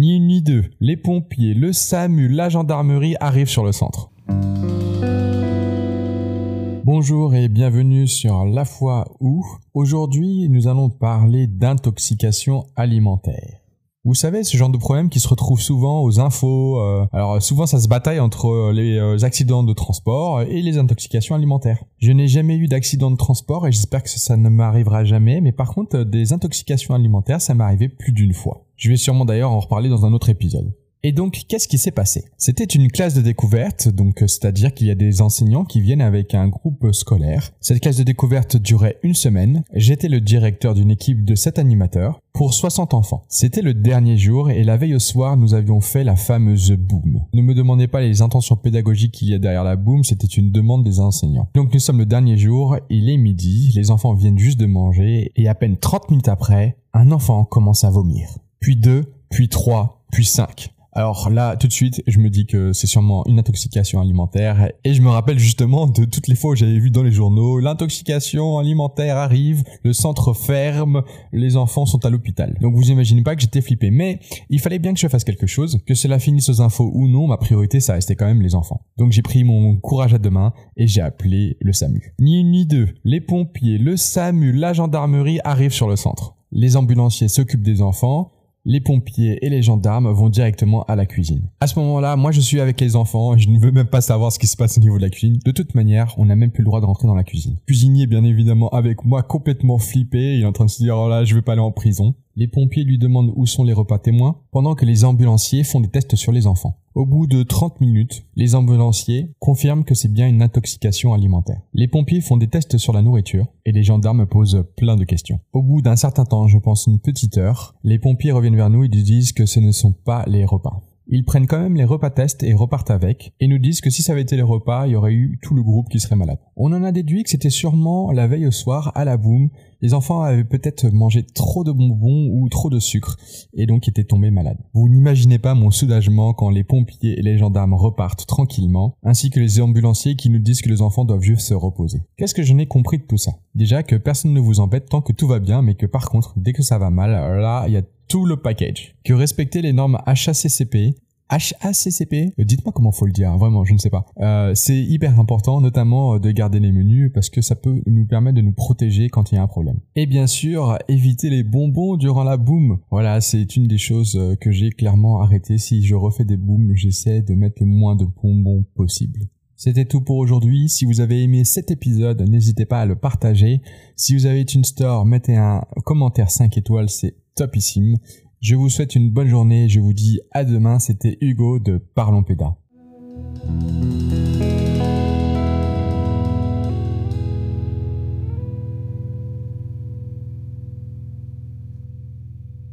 Ni une ni deux, les pompiers, le SAMU, la gendarmerie arrivent sur le centre. Bonjour et bienvenue sur La Foi où. Aujourd'hui, nous allons parler d'intoxication alimentaire. Vous savez, ce genre de problème qui se retrouve souvent aux infos. euh, alors souvent, ça se bataille entre euh, les euh, accidents de transport et les intoxications alimentaires. Je n'ai jamais eu d'accident de transport et j'espère que ça, ne m'arrivera jamais. Mais par contre, euh, des intoxications alimentaires, ça m'est arrivé plus d'une fois. Je vais sûrement d'ailleurs en reparler dans un autre épisode. Et donc, qu'est-ce qui s'est passé? C'était une classe de découverte, donc euh, c'est-à-dire qu'il y a des enseignants qui viennent avec un groupe scolaire. Cette classe de découverte durait une semaine. J'étais le directeur d'une équipe de 7 animateurs pour 60 enfants. C'était le dernier jour et la veille au soir, nous avions fait la fameuse boom. Ne me demandez pas les intentions pédagogiques qu'il y a derrière la boom, c'était une demande des enseignants. Donc nous sommes le dernier jour, il est midi, les enfants viennent juste de manger et à peine 30 minutes après, un enfant commence à vomir. Puis deux, puis trois, puis cinq. Alors là, tout de suite, je me dis que c'est sûrement une intoxication alimentaire et je me rappelle justement de toutes les fois où j'avais vu dans les journaux l'intoxication alimentaire arrive, le centre ferme, les enfants sont à l'hôpital. Donc vous imaginez pas que j'étais flippé, mais il fallait bien que je fasse quelque chose, que cela finisse aux infos ou non, ma priorité ça restait quand même les enfants. Donc j'ai pris mon courage à deux mains et j'ai appelé le SAMU. Ni une ni deux, les pompiers, le SAMU, la gendarmerie arrivent sur le centre. Les ambulanciers s'occupent des enfants, les pompiers et les gendarmes vont directement à la cuisine. À ce moment-là, moi je suis avec les enfants, je ne veux même pas savoir ce qui se passe au niveau de la cuisine. De toute manière, on n'a même plus le droit de rentrer dans la cuisine. Cuisinier bien évidemment avec moi complètement flippé, il est en train de se dire oh là, je vais pas aller en prison. Les pompiers lui demandent où sont les repas témoins, pendant que les ambulanciers font des tests sur les enfants. Au bout de 30 minutes, les ambulanciers confirment que c'est bien une intoxication alimentaire. Les pompiers font des tests sur la nourriture et les gendarmes posent plein de questions. Au bout d'un certain temps, je pense une petite heure, les pompiers reviennent vers nous et nous disent que ce ne sont pas les repas. Ils prennent quand même les repas tests et repartent avec, et nous disent que si ça avait été les repas, il y aurait eu tout le groupe qui serait malade. On en a déduit que c'était sûrement la veille au soir, à la boum, les enfants avaient peut-être mangé trop de bonbons ou trop de sucre, et donc étaient tombés malades. Vous n'imaginez pas mon soulagement quand les pompiers et les gendarmes repartent tranquillement, ainsi que les ambulanciers qui nous disent que les enfants doivent juste se reposer. Qu'est-ce que je n'ai compris de tout ça? Déjà que personne ne vous embête tant que tout va bien, mais que par contre, dès que ça va mal, là, il y a tout le package. Que respecter les normes HACCP, HACCP, euh, dites-moi comment faut le dire, vraiment, je ne sais pas. Euh, c'est hyper important, notamment euh, de garder les menus, parce que ça peut nous permettre de nous protéger quand il y a un problème. Et bien sûr, éviter les bonbons durant la boom. Voilà, c'est une des choses euh, que j'ai clairement arrêté. Si je refais des booms, j'essaie de mettre le moins de bonbons possible. C'était tout pour aujourd'hui. Si vous avez aimé cet épisode, n'hésitez pas à le partager. Si vous avez une store, mettez un commentaire 5 étoiles, c'est topissime. Je vous souhaite une bonne journée. Je vous dis à demain. C'était Hugo de Parlons Pédas.